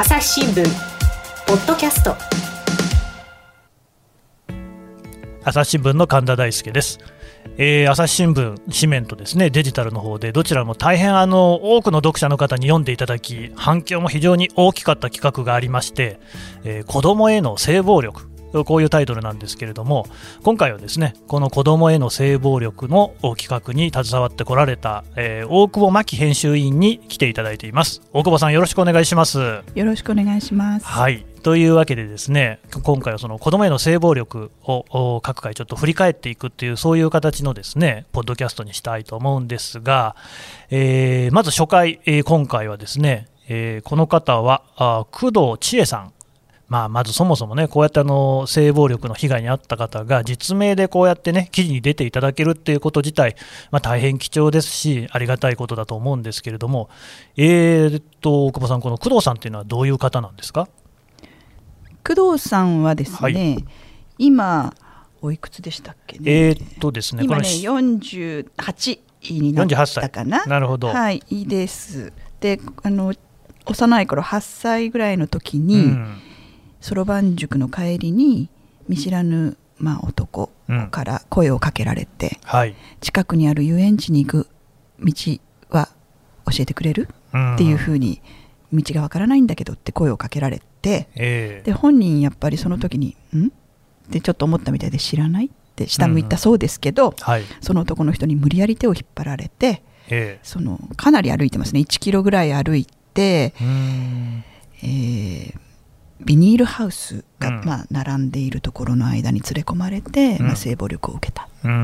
朝日新聞ポッドキャスト。朝日新聞の神田大輔です、えー、朝日新聞紙面とですねデジタルの方でどちらも大変あの多くの読者の方に読んでいただき反響も非常に大きかった企画がありまして、えー、子どもへの性暴力こういうタイトルなんですけれども今回はですねこの子どもへの性暴力の企画に携わってこられた、えー、大久保真紀編集員に来ていただいています。大久保さんよろしくお願いします。よろしくお願いします。はい。というわけでですね今回はその子どもへの性暴力を各回ちょっと振り返っていくっていうそういう形のですねポッドキャストにしたいと思うんですが、えー、まず初回、えー、今回はですね、えー、この方はあ工藤千恵さんまあ、まずそもそもね、こうやってあの性暴力の被害に遭った方が実名でこうやってね、記事に出ていただけるっていうこと自体、まあ、大変貴重ですし、ありがたいことだと思うんですけれども、えー、っと、大久保さん、この工藤さんっていうのはどういう方なんですか？工藤さんはですね、はい、今、おいくつでしたっけね？えー、っとですね、今ね、48になったかな？なるほど。はい、いいです。で、あの幼い頃8歳ぐらいの時に、うんそろばん塾の帰りに見知らぬ、まあ、男から声をかけられて、うんはい、近くにある遊園地に行く道は教えてくれる、うん、っていうふうに道がわからないんだけどって声をかけられて、えー、で本人やっぱりその時に「ん?」ってちょっと思ったみたいで知らない？って下向いたそうですけど、うん。はい、その男の人に無理やり手を引っ張られて、えー、そのかなり歩いてますね。1キロぐらい歩いて、えービニールハウスが、まあ、並んでいるところの間に連れ込まれて、まあ、性暴力を受けたという、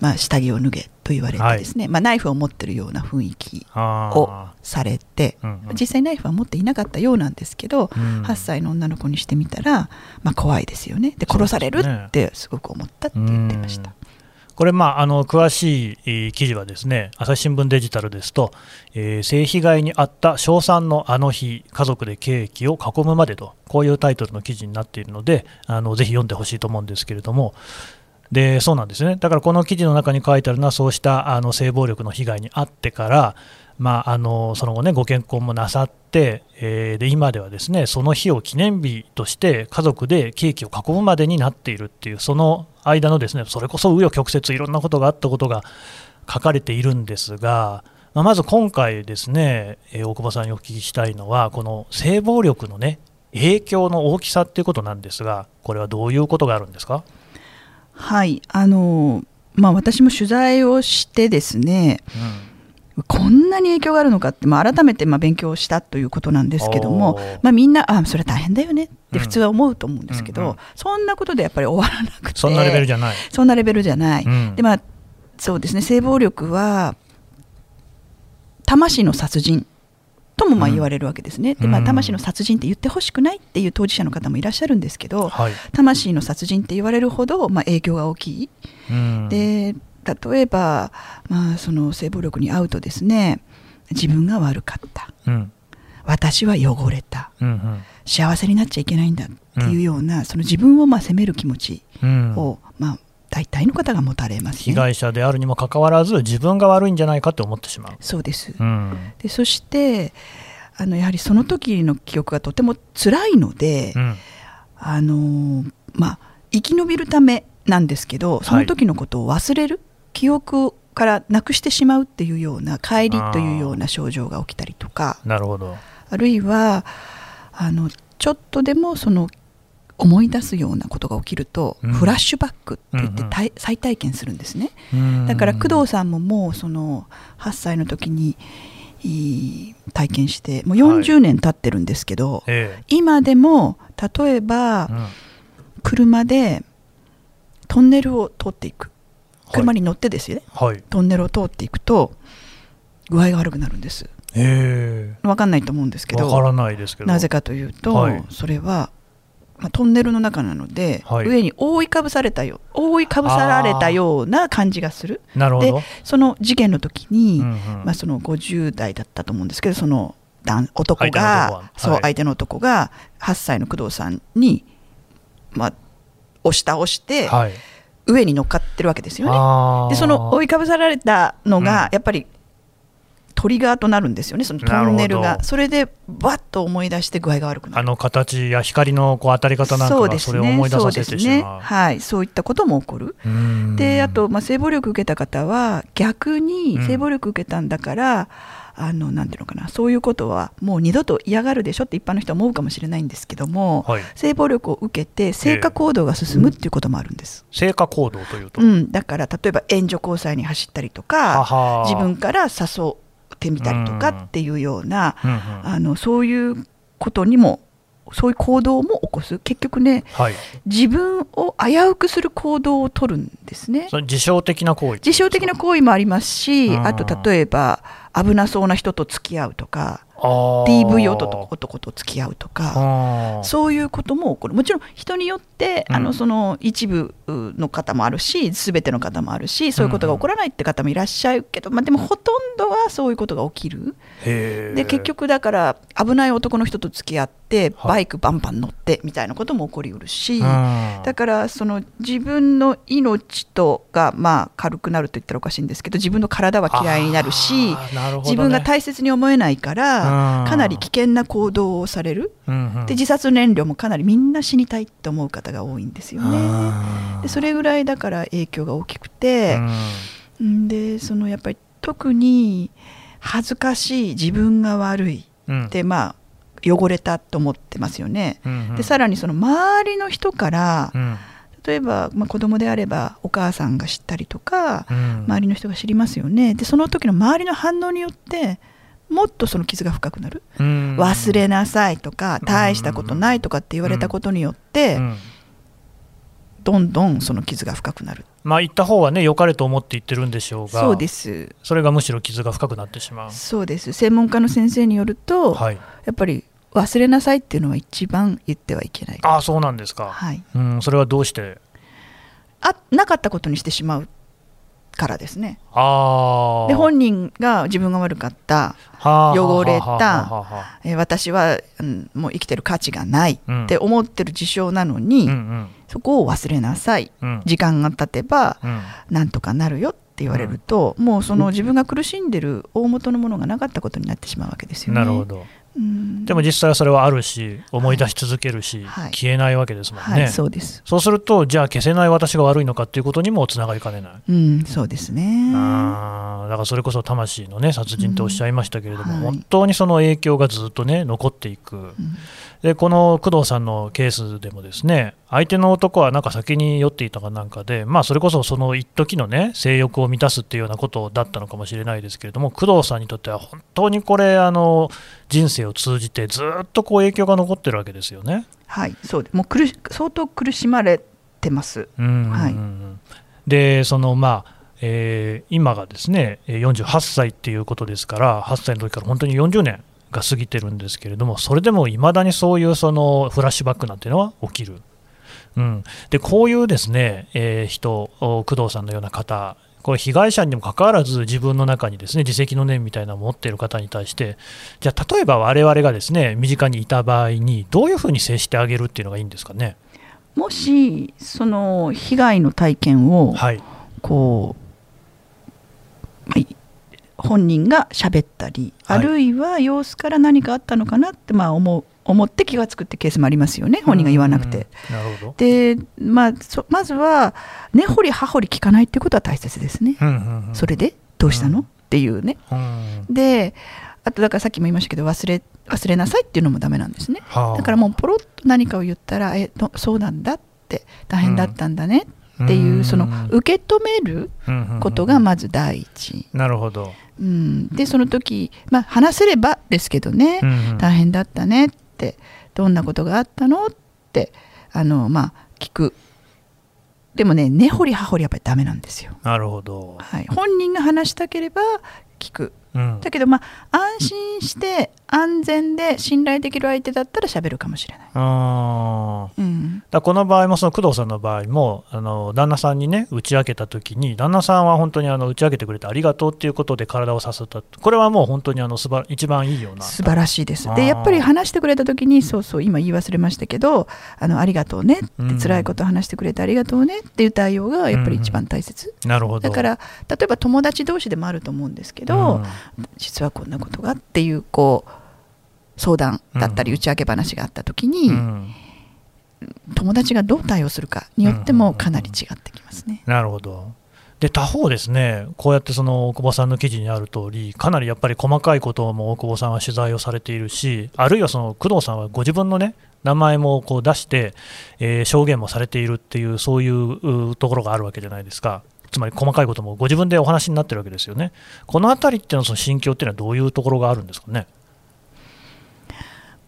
まあ、下着を脱げと言われてですね、はい、まあ、ナイフを持ってるような雰囲気をされて、実際ナイフは持っていなかったようなんですけど、うん、8歳の女の子にしてみたら、まあ、怖いですよね。で殺されるってすごく思ったって言ってました。これ、まあ、あの詳しい記事はですね朝日新聞デジタルですと、えー、性被害に遭った小3のあの日家族でケーキを囲むまでとこういうタイトルの記事になっているのであのぜひ読んでほしいと思うんですけれどもでそうなんですね。だからこの記事の中に書いてあるのはそうしたあの性暴力の被害に遭ってからまあ、あのその後ねご結婚もなさって、えー、で今ではですねその日を記念日として家族でケーキを囲むまでになっているっていうその間のですねそれこそ紆余曲折いろんなことがあったことが書かれているんですが、まあ、まず今回ですね、えー、大久保さんにお聞きしたいのはこの性暴力のね影響の大きさっていうことなんですがこれはどういうことがあるんですか？はいあのまあ私も取材をしてですね、うんこんなに影響があるのかって、まあ、改めてまあ勉強したということなんですけども、まあ、みんなあそれ大変だよねって普通は思うと思うんですけど、うんうん。うん、そんなことでやっぱり終わらなくてそんなレベルじゃない。そんなレベルじゃない、うん、でまあそうですね性暴力は魂の殺人ともまあ言われるわけですね、うん、でまあ、魂の殺人って言ってほしくないっていう当事者の方もいらっしゃるんですけど、はい、魂の殺人って言われるほどまあ影響が大きい、うん、で例えば、まあ、その性暴力に遭うとですね自分が悪かった、うん、私は汚れた、うんうん、幸せになっちゃいけないんだっていうような、うん、その自分をまあ責める気持ちを、うん、まあ、大体の方が持たれます、ね、被害者であるにもかかわらず自分が悪いんじゃないかって思ってしまう。そうです、でそしてあのやはりその時の記憶がとても辛いので、あのまあ、生き延びるためなんですけどその時のことを忘れる、はい記憶からなくしてしまうっていうような帰りというような症状が起きたりとかなるほど。あるいはあのちょっとでもその思い出すようなことが起きると、うん、フラッシュバックって言って、うんうん、再体験するんですね、だから工藤さんももうその8歳の時に体験してもう40年経ってるんですけど、はいええ、今でも例えば、うん、車でトンネルを通っていく車に乗ってですよね、はい、トンネルを通っていくと具合が悪くなるんです。分かんないと思うんですけどからないですけど。なぜかというと、はい、それは、まあ、トンネルの中なので、はい、上に覆いかぶされたよ覆いかぶさられたような感じがする。なるほど。でその事件の時に、うんうん、まあ、その50代だったと思うんですけどその男が、そう相手の男が8歳の工藤さんに、まあ、押し倒して、はい上に乗っかってるわけですよね。でその覆いかぶさられたのが、やっぱりトリガーとなるんですよねそのトンネルが。それでバッと思い出して具合が悪くなる。あの形や光のこう当たり方なんかがそれを思い出させてしねまう。はい、そういったことも起こる。うん。であと、まあ、性暴力受けた方は逆にうん。性暴力受けたんだから、あのなんていうのかな。そういうことはもう二度と嫌がるでしょって一般の人は思うかもしれないんですけども、はい、性暴力を受けて性化行動が進むっていうこともあるんです。成果行動というと、うん、だから例えば援助交際に走ったりとか自分から誘ってみたりとかっていうような、うんうん。あのそういうことにもそういう行動も起こす。結局ねはい、自分を危うくする行動を取るんですね。自傷的な行為。自傷的な行為もありますし、うん。あと例えば危なそうな人と付き合うとか、DV 男男と付き合うとか、そういうことも起こる。もちろん人によって、うん。あのその一部の方もあるし、すべての方もあるし、そういうことが起こらないって方もいらっしゃるけど、まあでもほとんどはそういうことが起きる。で結局だから危ない男の人と付き合ってはい。バイクバンバン乗ってみたいなことも起こりうるし、うんだからその自分の命とがまあ軽くなると言ったらおかしいんですけど自分の体は嫌いになるしね。自分が大切に思えないからうん。かなり危険な行動をされる。うんうん。で自殺燃料もかなりみんな死にたいって思う方が多いんですよね。でそれぐらいだから影響が大きくて、うん。んでそのやっぱり特に恥ずかしい自分が悪いうん。でまあ汚れたと思ってますよね。うんうん。でさらにその周りの人からうん。例えば、まあ、子供であればお母さんが知ったりとかうん。周りの人が知りますよね。でその時の周りの反応によってもっとその傷が深くなる。うん。忘れなさいとか大したことないとかって言われたことによってうん。どんどんその傷が深くなる。まあ言った方はね良かれと思って言ってるんでしょうがそうです。それがむしろ傷が深くなってしまう。そうです。専門家の先生によると、はい。やっぱり忘れなさいっていうのは一番言ってはいけない。ああそうなんですか、はい、うんそれはどうして？あなかったことにしてしまうからですね。ああで本人が自分が悪かった汚れたえー私は、うん、もう生きてる価値がないうん。って思ってる事象なのに、うんうん。そこを忘れなさい。うん。時間が経てばうん。なんとかなるよって言われると、もうその自分が苦しんでる大元のものがなかったことになってしまうわけですよね。なるほど。うんでも実際はそれはあるし思い出し続けるし、はい。消えないわけですもんね、はい、そうです。そうするとじゃあ消せない私が悪いのかっていうことにもつながりかねない。うん、そうですね。あーだからそれこそ魂のね殺人とおっしゃいましたけれども、うん。はい。本当にその影響がずっとね残っていく、うん。でこの工藤さんのケースでもですね相手の男はなんか先に酔っていたかなんかで、まあ、それこそその一時のね性欲を満たすっていうようなことだったのかもしれないですけれども工藤さんにとっては本当にこれあの人生を通じてずっとこう影響が残ってるわけですよね。はい、そうでもう苦し相当苦しまれてます。うん。はい。でそのまあえー今がですねえー48歳っていうことですから8歳の時から本当に40年が過ぎてるんですけれどもそれでもいまだにそういうそのフラッシュバックなんていうのは起きる、うん、でこういうですね、えー人お工藤さんのような方これ被害者にもかかわらず自分の中にですね自責の念みたいなのを持っている方に対してじゃあ例えば我々がですね身近にいた場合にどういうふうに接してあげるっていうのがいいんですかね？もしその被害の体験をはい。こう、本人が喋ったり、はい。あるいは様子から何かあったのかなってまあ思う思って気が付くってケースもありますよね本人が言わなくて。で、まあ、そまずは根掘り葉掘り聞かないってことは大切ですね。それでどうしたの、うん。っていうね。うん。であとだからさっきも言いましたけど忘れ忘れなさいっていうのもダメなんですね。はあ。だからもうポロッと何かを言ったら「えどそうなんだ」って「大変だったんだね」っていう、うん。その受け止めることがまず第一、なるほど。うん、でその時、まあ、話せればですけどね、うんうん。大変だったねって。どんなことがあったのってあの、まあ、聞く。でもね根掘り葉掘りやっぱりダメなんですよ、なるほど。はい、本人が話したければ聞く。うん。だけどまあ安心して安全で信頼できる相手だったら喋るかもしれない、あー。うん、だこの場合もその工藤さんの場合もあの旦那さんにね打ち明けた時に旦那さんは本当にあの打ち明けてくれてありがとうっていうことで体をさせたこれはもう本当にあのすば一番いいような。素晴らしいです。でやっぱり話してくれた時にそうそう今言い忘れましたけどあのありがとうねって、うん。辛いことを話してくれてありがとうねっていう対応がやっぱり一番大切、なるほど。だから例えば友達同士でもあると思うんですけど、ど、実はこんなことがっていうこう相談だったり打ち明け話があった時に、友達がどう対応するかによってもかなり違ってきますね。なるほど。で他方、ですねこうやってその大久保さんの記事にある通り、かなりやっぱり細かいことも大久保さんは取材をされているし、あるいはその工藤さんはご自分のね名前もこう出して、えー、証言もされているっていう、そういうところがあるわけじゃないですか。つまり細かいこともご自分でお話になってるわけですよね。このあたりっていうのはその心境っていうのはどういうところがあるんですかね？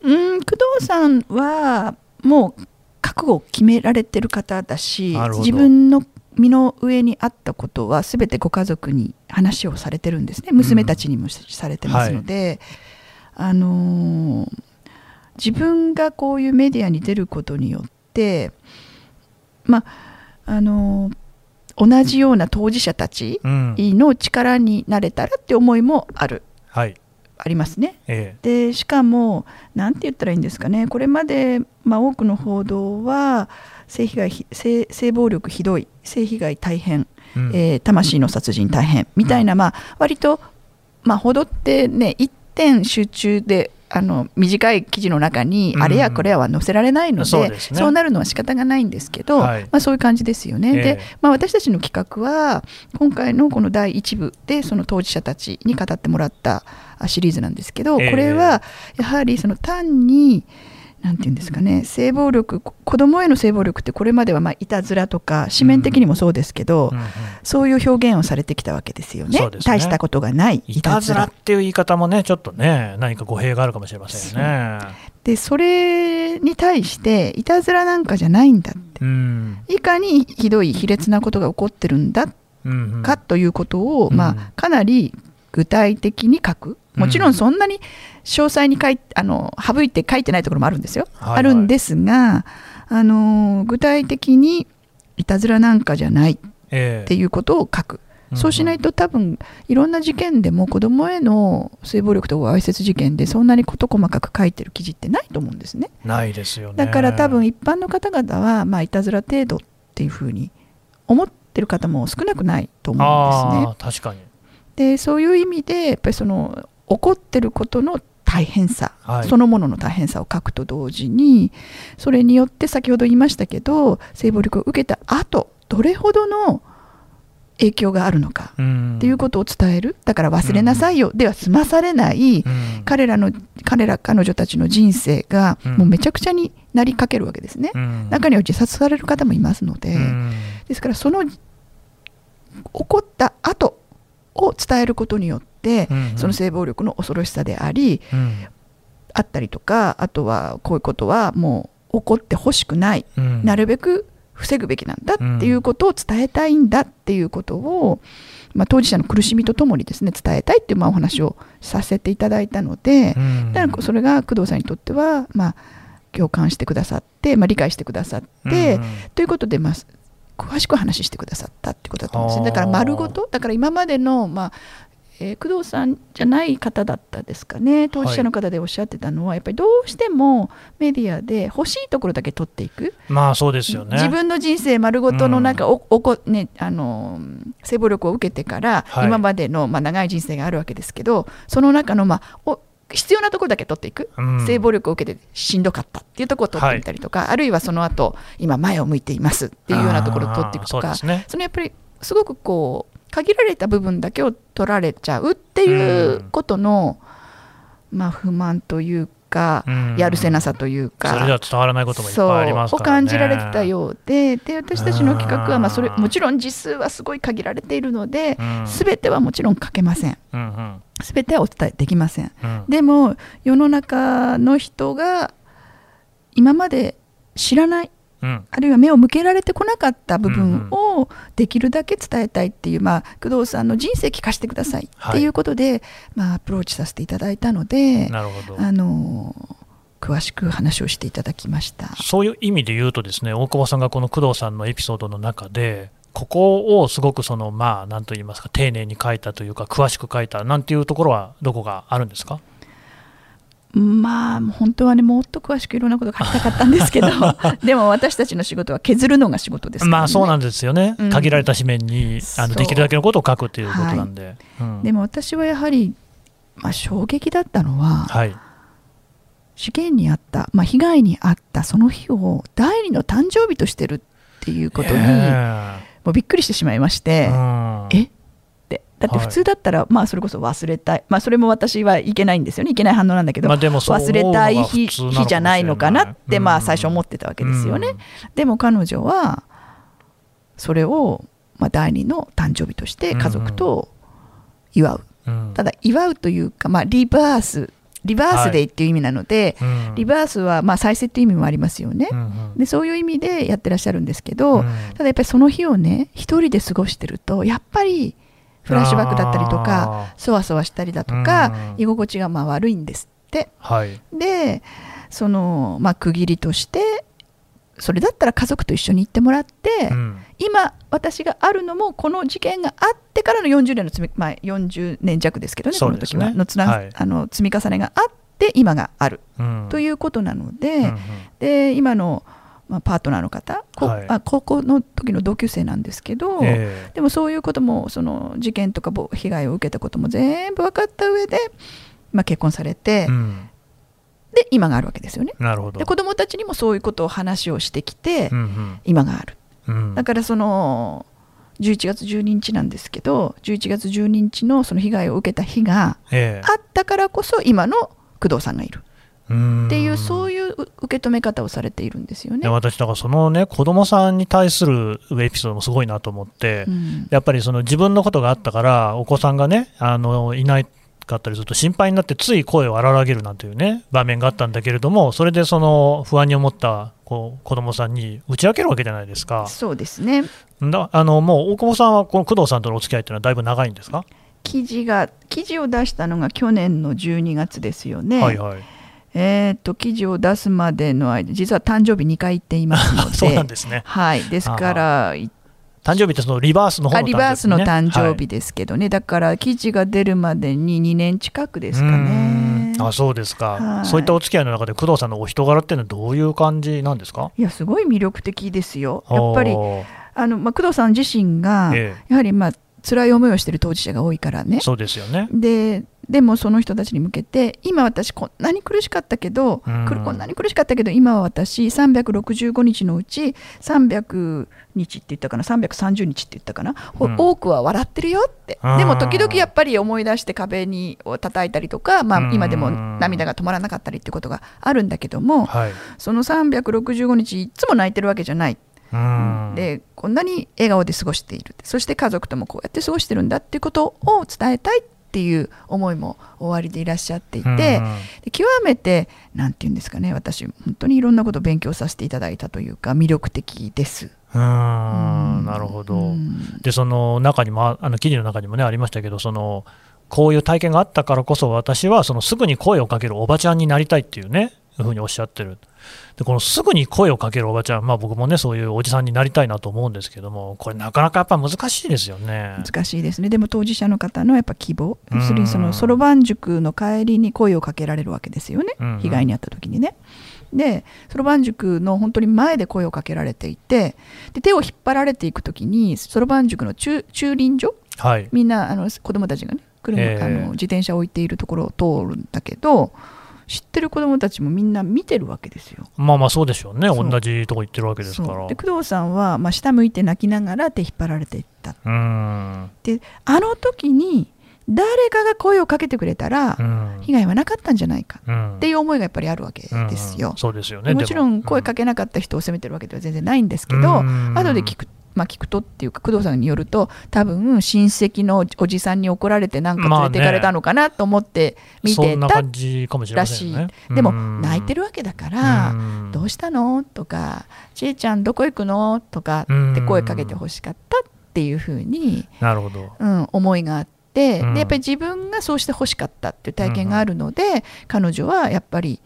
うん工藤さんはもう覚悟を決められてる方だし自分の身の上にあったことは全てご家族に話をされてるんですね。娘たちにもされてますので、うんはい、あのー、自分がこういうメディアに出ることによってまああのー、同じような当事者たちの力になれたらって思いもある。はい。ありますね。ええ、でしかも何て言ったらいいんですかね。これまで、まあ、多くの報道は性被害性性暴力ひどい性被害大変、うん、えー、魂の殺人大変みたいな、まあ、割と、まあ、報道ってね一点集中であの短い記事の中に、あれやこれやは載せられないのでそうでね、そうなるのは仕方がないんですけど、はい、まあ、そういう感じですよね。えー、で、まあ、私たちの企画は今回のこの第1部でその当事者たちに語ってもらったシリーズなんですけど、これはやはりその単に、なんていうんですかね。性暴力子供への性暴力ってこれまではまあいたずらとか紙面的にもそうですけど、うんうんうん、そういう表現をされてきたわけですよね、ね、大したことがないいたずらっていう言い方もねちょっとね何か語弊があるかもしれませんよね。でそれに対していたずらなんかじゃないんだって、うん、いかにひどい卑劣なことが起こってるんだかということを、まあ、かなり具体的に書く。もちろんそんなに詳細に書いあの省いて書いてないところもあるんですよ、はいはい、あるんですがあの具体的にいたずらなんかじゃないっていうことを書く、えー、そうしないと多分いろんな事件でも子どもへの性暴力とかわいせつ事件でそんなに事細かく書いてる記事ってないと思うんですね。ないですよね。だから多分一般の方々は、まあ、いたずら程度っていうふうに思ってる方も少なくないと思うんですね。確かにでそういう意味でやっぱりその起こってることの大変さ、はい、そのものの大変さを書くと同時にそれによって先ほど言いましたけど性暴力を受けた後どれほどの影響があるのかっていうことを伝える。だから忘れなさいよ。では済まされない。彼らの彼ら彼女たちの人生がもうめちゃくちゃになりかけるわけですね。中には自殺される方もいますので。ですからその起こった後を伝えることによって、うんうん、その性暴力の恐ろしさであり、うん、あったりとかあとはこういうことはもう起こってほしくない、うん、なるべく防ぐべきなんだっていうことを伝えたいんだっていうことを、まあ、当事者の苦しみとともにですね伝えたいっていうまあお話をさせていただいたので、うん、だからそれが工藤さんにとっては、まあ、共感してくださって、まあ、理解してくださって、うん、ということで、まあ、詳しく話してくださったってことだと思うんですね。だから丸ごと？だから今までの、まあえー、工藤さんじゃない方だったですかね。当事者の方でおっしゃってたのは、はい、やっぱりどうしてもメディアで欲しいところだけ取っていく。まあそうですよね。自分の人生丸ごとのなんかお、おこね、あの性暴力を受けてから、今までの、まあ、長い人生があるわけですけどその中の、まあ、お必要なところだけ取っていく、うん、性暴力を受けてしんどかったっていうところを取ってみたりとか、はい、あるいはその後今前を向いていますっていうようなところを取っていくと。かそ、ね,、のやっぱりすごくこう限られた部分だけを取られちゃうっていうことの、うん、まあ不満というか、うん、やるせなさというか。それでは伝わらないこともいっぱいありますから、ね、を感じられてたようで。で私たちの企画はまあそれもちろん字数はすごい限られているので、すべてはもちろん書けません。うんうん。全てはお伝えできません、でも世の中の人が今まで知らない、うん、あるいは目を向けられてこなかった部分をできるだけ伝えたいっていう、まあ、工藤さんの人生聞かせてくださいっていうことで、はい、まあ、アプローチさせていただいたのであの詳しく話をしていただきました。そういう意味で言うとですね大久保さんがこの工藤さんのエピソードの中でここをすごくそのまあ何と言いますか丁寧に書いたというか詳しく書いたなんていうところはどこがあるんですか？まあ本当はねもっと詳しくいろんなこと書きたかったんですけど でも私たちの仕事は削るのが仕事ですね、まあそうなんですよね、うん。限られた紙面にあのできるだけのことを書くということなんで、うん。でも私はやはり、まあ、衝撃だったのは、はい、事件に遭った、まあ、被害に遭ったその日を第二の誕生日としてるっていうことに、えもうびっくりしてしまいましえて、うん。え？だってはい。普通だったら、まあそれこそ忘れたい、まあ、それも私はいけないんですよね。いけない反応なんだけど、まあ忘れたい日じゃないのかなって、うんまあ最初思ってたわけですよね、うん。でも彼女はそれを、まあ、第二の誕生日として家族と祝う、うん。ただ祝うというか、まあ、リバース。リバースデーっていう意味なので、うん。リバースはまあ再生っていう意味もありますよね、うんうん。でそういう意味でやってらっしゃるんですけど、うん。ただやっぱりその日をね一人で過ごしてるとやっぱりフラッシュバックだったりとかあそわそわしたりだとか、うん。居心地がまあ悪いんですって。はい。でその、まあ、区切りとしてそれだったら家族と一緒に行ってもらって、うん。今私があるのもこの事件があってからの40年の積み、まあ、40年弱ですけどねその時は。のつな、はい。あの積み重ねがあって今がある。うん。ということなので、うんうん。で今の、まあ、パートナーの方、こはい。あ高校の時の同級生なんですけど、ええ。でもそういうこともその事件とかぼ被害を受けたことも全部分かった上で、まあ、結婚されて、うん。で今があるわけですよね。なるほど。で子供たちにもそういうことを話をしてきて、うん今がある。うん。うんだからその11月12日なんですけど11月12日のその被害を受けた日がええ。あったからこそ今の工藤さんがいる。うんっていうそういう受け止め方をされているんですよねで。私、だからそのね、子供さんに対するエピソードもすごいなと思って、うんやっぱりその自分のことがあったから、お子さんがね、あのいないかったりすると心配になって、つい声を荒らげるなんていうね、場面があったんだけれども、それでその不安に思ったこう子供さんに打ち明けるわけじゃないですか。そうですねだあのもう大久保さんはこの工藤さんとのお付き合いっていうのはだいぶ長いんですか、記事が記事を出したのが去年の12月ですよね。はいはい。えー、と記事を出すまでの間実は誕生日2回行っていますので そうなんですね。はい、ですから誕生日ってそのリバースの方あのね、リバースの誕生はい日ですけどね、だから記事が出るまでに2年近くですかね。あそうですか、はい。そういったお付き合いの中で工藤さんのお人柄っていうのはどういう感じなんですか？いやすごい魅力的ですよ。やっぱりあの、まあ、工藤さん自身が、え。やはりまあ辛い思いをしている当事者が多いからねえ、そうですよね。ででもその人たちに向けて今私こんなに苦しかったけど、うんこんなに苦しかったけど今は私365日のうち300日って言ったかな330日って言ったかな、ほうん多くは笑ってるよってうんでも時々やっぱり思い出して壁にを叩いたりとか、まうんあ、今でも涙が止まらなかったりってことがあるんだけどもはい。その365日いつも泣いてるわけじゃない。うん。でこんなに笑顔で過ごしている。そして家族ともこうやって過ごしてるんだっていうことを伝えたいっていう思いもおありでいらっしゃっていて、うん。で極めてなんていうんですかね私本当にいろんなことを勉強させていただいたというか魅力的です。うん。ん。なるほど。うん。でその中にもあの記事の中にもねありましたけどそのこういう体験があったからこそ私はそのすぐに声をかけるおばちゃんになりたいっていうねいうふうにおっしゃってる。でこのすぐに声をかけるおばちゃん、まあ、僕もねそういうおじさんになりたいなと思うんですけどもこれなかなかやっぱ難しいですよね。難しいですね。でも当事者の方のやっぱ希望。うん。要するにそのそろばん塾の帰りに声をかけられるわけですよね、うんうん。被害に遭った時にね。でそろばん塾の本当に前で声をかけられていてで手を引っ張られていく時にそろばん塾の駐駐輪場はい、みんなあの子供たちがね車、ええ。あの自転車を置いているところを通るんだけど知ってる子供たちもみんな見てるわけですよ。まあまあそうでしょうね。同じとこ行ってるわけですから。で工藤さんは、まあ、下向いて泣きながら手引っ張られていった。であの時に誰かが声をかけてくれたら、うん。被害はなかったんじゃないか。うん。っていう思いがやっぱりあるわけですよ。うん。そうですよね。でも。ちろん声かけけなかった人を責めてるわけでは全然ないんですけど、後で聞く,、まあ、聞くとっていうか工藤さんによると多分親戚のおじさんに怒られてなんか連れてかれたのかなと思って見てたらしい。でもうん泣いてるわけだから「どうしたの?」とか「ちえちゃんどこ行くの?」とかって声かけてほしかったっていうふうに、なるほど。うん、思いがあって。うんでやっぱり自分がそうしてほしかったっていう体験があるので、彼女はやっぱり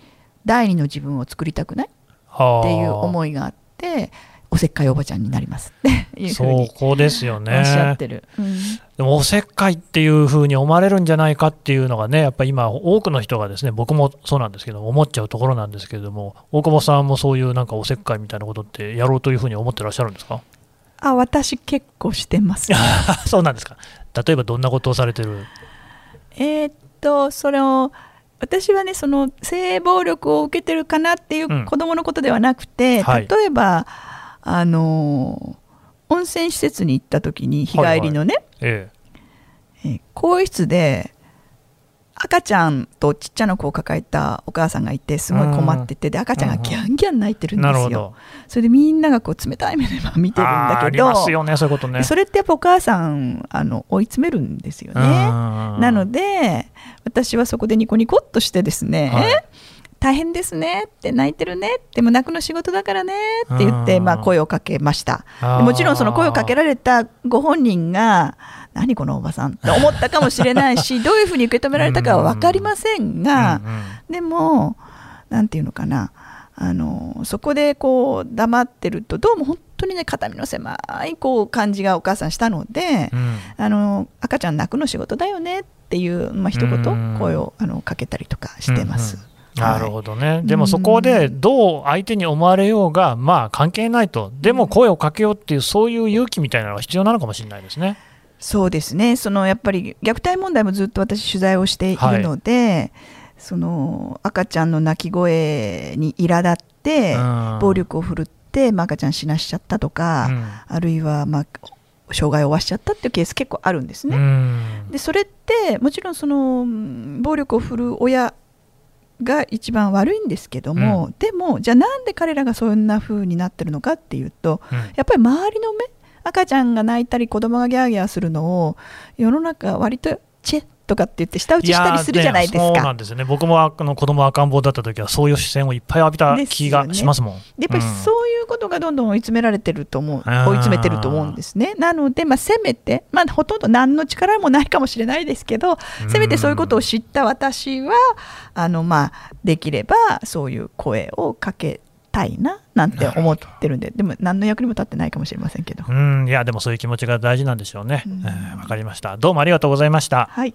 第二の自分を作りたくないっていう思いいがあっておせっかいおばちゃんになります。っ ていうふうそにこですよおっしゃねってる、うん。でもおせっかいっていう風に思われるんじゃないかっていうのがねやっぱり今多くの人がですね僕もそうなんですけど思っちゃうところなんですけれども大久保さんもそういうなんかおせっかいみたいなことってやろうという風に思ってらっしゃるんですか？あ私結構してます。そうなんですか。例えばどんなことをされてる？えーっとそれを私はねその性暴力を受けてるかなっていうん。う子供のことではなくて、はい。例えばあの温泉施設に行った時に日帰りのね、ええ。ー更衣室で赤ちゃんとちっちゃな子を抱えたお母さんがいてすごい困っててで赤ちゃんがギャンギャン泣いてえるんですよ。それでみんながこう冷たい目で見てるんだけどねそういうことね。それってやっぱお母さんあの追い詰めるんですよね。ななので私はそこでニコニコっとしてですね、はい大変ですねって泣いてるね。でも泣くの仕事だからねって言ってうんまあ声をかけました。もちろんその声をかけられたご本人が何このおばさんって思ったかもしれないし どういうふうに受け止められたかは分かりませんがうんうんでもなんていうのかな。あのそこでこう黙ってるとどうも本当にね肩身の狭いこう感じがお母さんしたので、うん。あの赤ちゃん泣くの仕事だよねっていう、まあ、一うん。言声をあのかけたりとかしてます。うんうんなるほどね、でもそこでどう相手に思われようが、まあ関係ないと、でも声をかけようっていう、そういう勇気みたいなのが必要なのかもしれないですね。そうですね。そのやっぱり虐待問題もずっと私取材をしているので、その赤ちゃんの泣き声に苛立ってうん。暴力を振るって、まあ、赤ちゃん死なしちゃったとか、うん。あるいは、まあ、障害を負わしちゃったっていうケース結構あるんですね。うん。でそれってもちろんそのうん暴力を振るう親が一番悪いんですけども、うでもじゃあなんで彼らがそんな風になってるのかっていうとうん。やっぱり周りの目赤ちゃんが泣いたり子供がギャーギャーするのを世の中割とチェッとかって言って舌打ちしたりするじゃないですやーねそうなかん。ですよね、僕もあの子供赤ん坊だった時は、そういう視線をいっぱい浴びた気がしますもん。でやっぱりうんそういうことがどんどん追い詰められてると思う、あー追い詰めてると思うんですね。なので、まあ、せめて、まあ、ほとんど何の力もないかもしれないですけど、せめてそういうことを知った私は、あのまあ、できればそういう声をかけたいななんて思ってるんで、でも何の役にも立ってないかもしれませんけど。うん、いや、でもそういう気持ちが大事なんでしょうね。うんえーわかりました。どうもありがとうございました。はい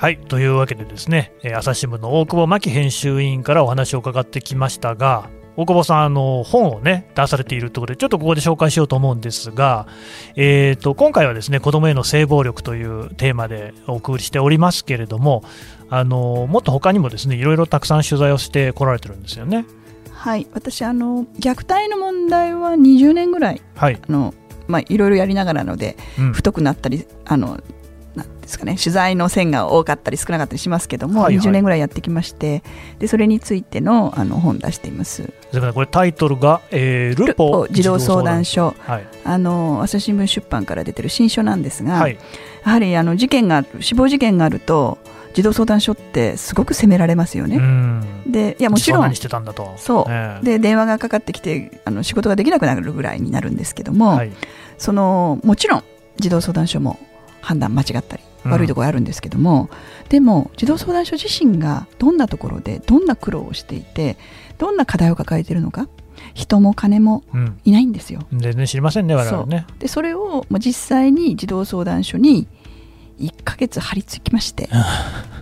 はい。というわけでですね、えー朝日新聞の大久保真紀編集委員からお話を伺ってきましたが、大久保さん、あの本をね出されているところで、ちょっとここで紹介しようと思うんですが、えー、と今回はですね子どもへの性暴力というテーマでお送りしておりますけれども、あのもっと他にもですねいろいろたくさん取材をしてこられてるんですよね。はい、私あの虐待の問題は20年ぐらいはい、あの、まあ、いろいろやりながらのでうん。太くなったりあのですかね。取材の線が多かったり少なかったりしますけども、はいはい。20年ぐらいやってきましてでそれについてのあの本出しています。それからこれタイトルが、えールポ児童相談所。はい、あの朝日新聞出版から出てる新書なんですが、はい、やはりあの事件が死亡事件があると児童相談所ってすごく責められますようね。ん。でいやもちろん実は何してたんだと。そう。ええで電話がかかってきてあの仕事ができなくなるぐらいになるんですけども、はい。そのもちろん児童相談所も判断間違ったりうん悪いところあるんですけども、でも児童相談所自身がどんなところでどんな苦労をしていてどんな課題を抱えているのか人も金もうん。いないんですよ。全然知りませんね、我々ね。でそれをまあ実際に児童相談所に1ヶ月張り付きまして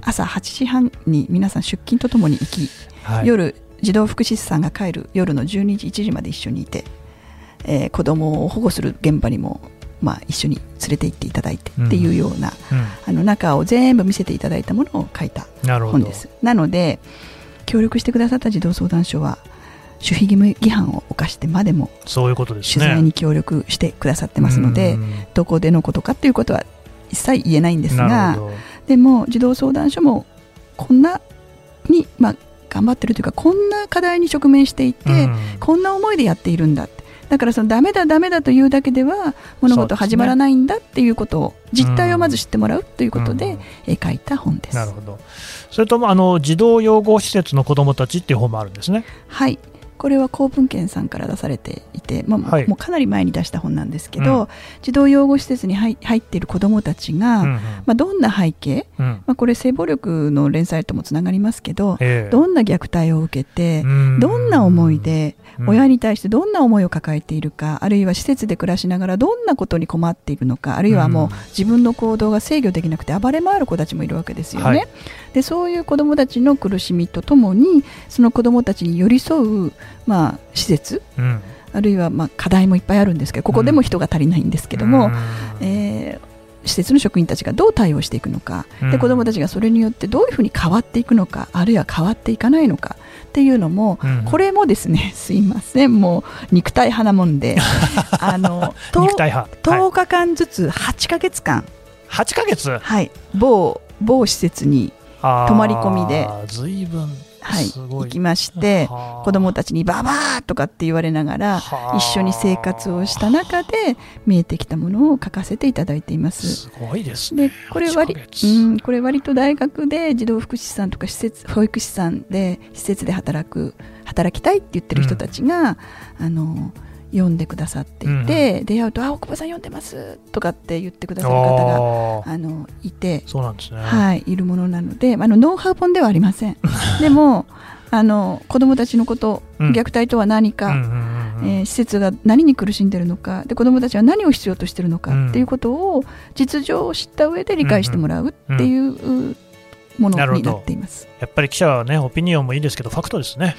朝8時半に皆さん出勤とともに行き、はい、夜児童福祉士さんが帰る夜の12時1時まで一緒にいて、えー子供を保護する現場にも、まあ、一緒に連れて行っていただいてっていうような、うあの中を全部見せていただいたものを書いた本で。す。なので協力してくださった児童相談所は守秘義務違反を犯してまでもそういうことですね。取材に協力してくださってますので、うん。どこでのことかっていうことは一切言えないんですながでも児童相談所もこんなに、まあ、頑張ってるというかこんな課題に直面していて、うん。こんな思いでやっているんだってだからそのダメだダメだというだけでは物事始まらないんだっていうことを実態をまず知ってもらうということで、書いた本です。なるほどそれともあの児童養護施設の子どもたちっていう本もあるんですね。はいこれは公文献さんから出されていて、まあはい。もうかなり前に出した本なんですけど、うん。児童養護施設に入入っている子どもたちが、うんうん。まあ、どんな背景、うん。まあ、これ性暴力の連載ともつながりますけど、ええ。どんな虐待を受けて、うん。どんな思いで、うん。親に対してどんな思いを抱えているか、あるいは施設で暮らしながらどんなことに困っているのか、あるいはもううん自分の行動が制御できなくて暴れ回る子たちもいるわけですよね。はい。でそういう子どもたちの苦しみとともに、その子どもたちに寄り添う、まあ、施設、うん。あるいはまあ課題もいっぱいあるんですけど、ここでも人が足りないんですけども、うん。えー施設の職員たちがどう対応していくのか、うん。で子どもたちがそれによってどういうふうに変わっていくのかあるいは変わっていかないのかっていうのも、うん。これもですね すいませんもう肉体派なもんで あのと肉体派、はい、10日間ずつ8ヶ月間、8ヶ月？はい、某某施設に、泊まり込みで。ずいぶんはい、行きましてはあ。子どもたちにババーとかって言われながらはあ。一緒に生活をした中で見えてきたものを書かせていただいています。すごいですね。でこれ割8ヶ月。うん、これ割と大学で児童福祉士さんとか施設保育士さんで施設で働く働きたいって言ってる人たちが、あの読んでくださっていて、出会うと「あ大久保さん読んでます」とかって言ってくださる方があのいて、そうなんですね、はい、いるものなのであのノウハウ本ではありません。でもあの子どもたちのこと、うん。虐待とは何か、うんうんうんうん。えー施設が何に苦しんでるのかで子どもたちは何を必要としてるのかうん。っていうことを実情を知った上で理解してもらうっていううものになっています。やっぱり記者はねオピニオンもいいですけどファクトですね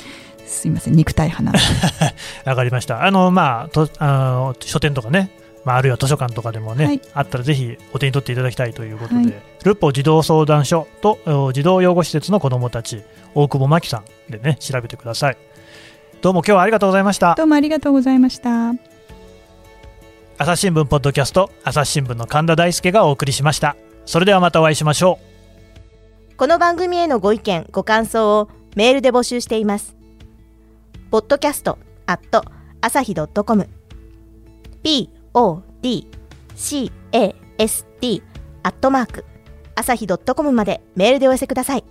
すいません肉体派な わかりました。あのまあとあの書店とかねまあ、あるいは図書館とかでもね、はい。あったらぜひお手に取っていただきたいということで、はい。ルポ児童相談所とお児童養護施設の子どもたち大久保真紀さんでね調べてください。どうも今日はありがとうございました。どうもありがとうございました。朝日新聞ポッドキャスト朝日新聞の神田大輔がお送りしました。それではまたお会いしましょう。この番組へのご意見、ご感想をメールで募集しています。podcast.asahi.com podcast.asahi.com までメールでお寄せください。